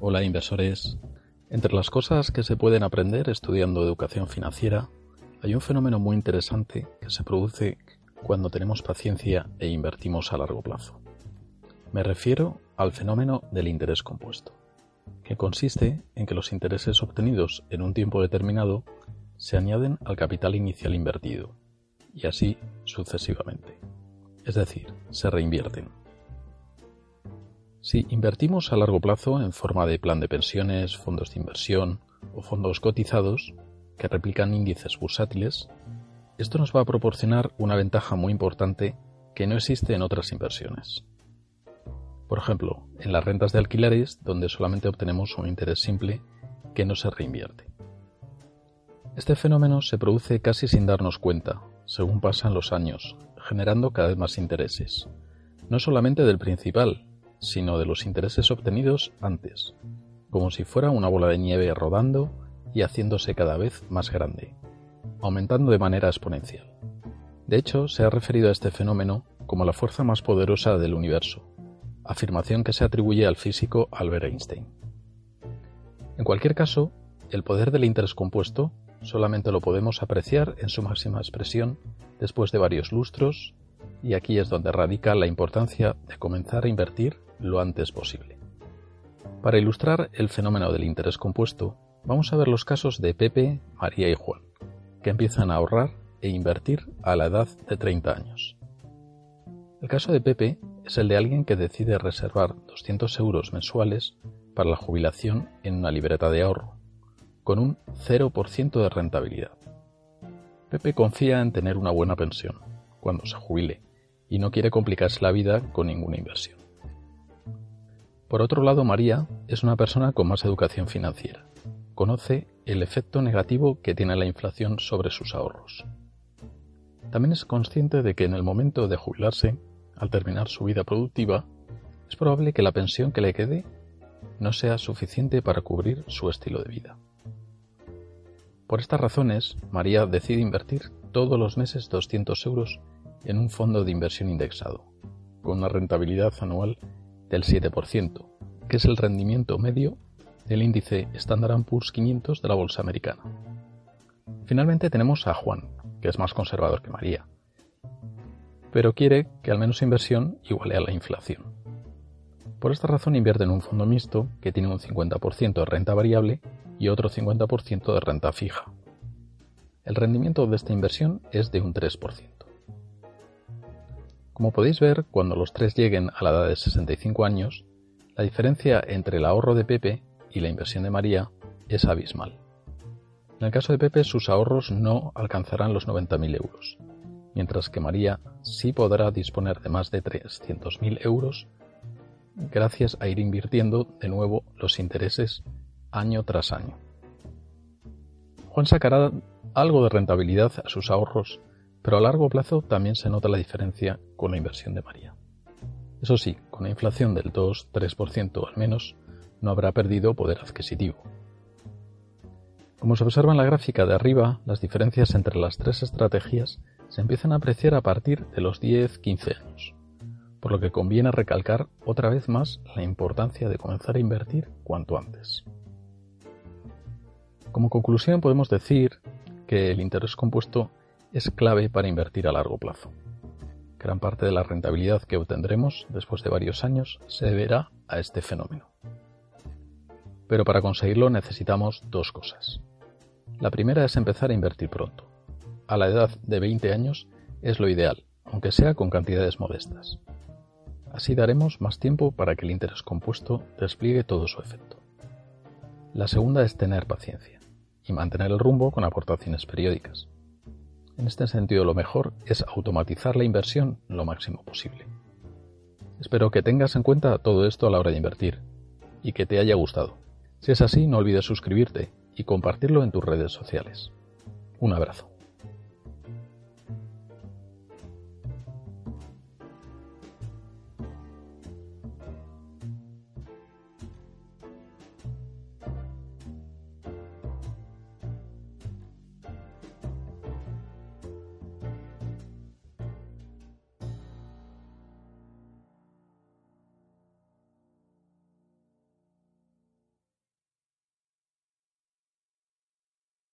Hola inversores. Entre las cosas que se pueden aprender estudiando educación financiera, hay un fenómeno muy interesante que se produce cuando tenemos paciencia e invertimos a largo plazo. Me refiero al fenómeno del interés compuesto, que consiste en que los intereses obtenidos en un tiempo determinado se añaden al capital inicial invertido, y así sucesivamente. Es decir, se reinvierten. Si invertimos a largo plazo en forma de plan de pensiones, fondos de inversión o fondos cotizados que replican índices bursátiles, esto nos va a proporcionar una ventaja muy importante que no existe en otras inversiones. Por ejemplo, en las rentas de alquileres, donde solamente obtenemos un interés simple que no se reinvierte. Este fenómeno se produce casi sin darnos cuenta, según pasan los años, generando cada vez más intereses, no solamente del principal, sino de los intereses obtenidos antes, como si fuera una bola de nieve rodando y haciéndose cada vez más grande aumentando de manera exponencial. De hecho, se ha referido a este fenómeno como la fuerza más poderosa del universo, afirmación que se atribuye al físico Albert Einstein. En cualquier caso, el poder del interés compuesto solamente lo podemos apreciar en su máxima expresión después de varios lustros, y aquí es donde radica la importancia de comenzar a invertir lo antes posible. Para ilustrar el fenómeno del interés compuesto, vamos a ver los casos de Pepe, María y Juan que empiezan a ahorrar e invertir a la edad de 30 años. El caso de Pepe es el de alguien que decide reservar 200 euros mensuales para la jubilación en una libreta de ahorro, con un 0% de rentabilidad. Pepe confía en tener una buena pensión cuando se jubile y no quiere complicarse la vida con ninguna inversión. Por otro lado, María es una persona con más educación financiera. Conoce el efecto negativo que tiene la inflación sobre sus ahorros. También es consciente de que en el momento de jubilarse, al terminar su vida productiva, es probable que la pensión que le quede no sea suficiente para cubrir su estilo de vida. Por estas razones, María decide invertir todos los meses 200 euros en un fondo de inversión indexado, con una rentabilidad anual del 7%, que es el rendimiento medio del índice Standard Poor's 500 de la bolsa americana. Finalmente tenemos a Juan, que es más conservador que María, pero quiere que al menos inversión iguale a la inflación. Por esta razón invierte en un fondo mixto que tiene un 50% de renta variable y otro 50% de renta fija. El rendimiento de esta inversión es de un 3%. Como podéis ver, cuando los tres lleguen a la edad de 65 años, la diferencia entre el ahorro de Pepe y la inversión de María es abismal. En el caso de Pepe, sus ahorros no alcanzarán los 90.000 euros, mientras que María sí podrá disponer de más de 300.000 euros gracias a ir invirtiendo de nuevo los intereses año tras año. Juan sacará algo de rentabilidad a sus ahorros, pero a largo plazo también se nota la diferencia con la inversión de María. Eso sí, con la inflación del 2-3% al menos, no habrá perdido poder adquisitivo. Como se observa en la gráfica de arriba, las diferencias entre las tres estrategias se empiezan a apreciar a partir de los 10-15 años, por lo que conviene recalcar otra vez más la importancia de comenzar a invertir cuanto antes. Como conclusión podemos decir que el interés compuesto es clave para invertir a largo plazo. Gran parte de la rentabilidad que obtendremos después de varios años se deberá a este fenómeno. Pero para conseguirlo necesitamos dos cosas. La primera es empezar a invertir pronto. A la edad de 20 años es lo ideal, aunque sea con cantidades modestas. Así daremos más tiempo para que el interés compuesto despliegue todo su efecto. La segunda es tener paciencia y mantener el rumbo con aportaciones periódicas. En este sentido, lo mejor es automatizar la inversión lo máximo posible. Espero que tengas en cuenta todo esto a la hora de invertir y que te haya gustado. Si es así, no olvides suscribirte y compartirlo en tus redes sociales. Un abrazo.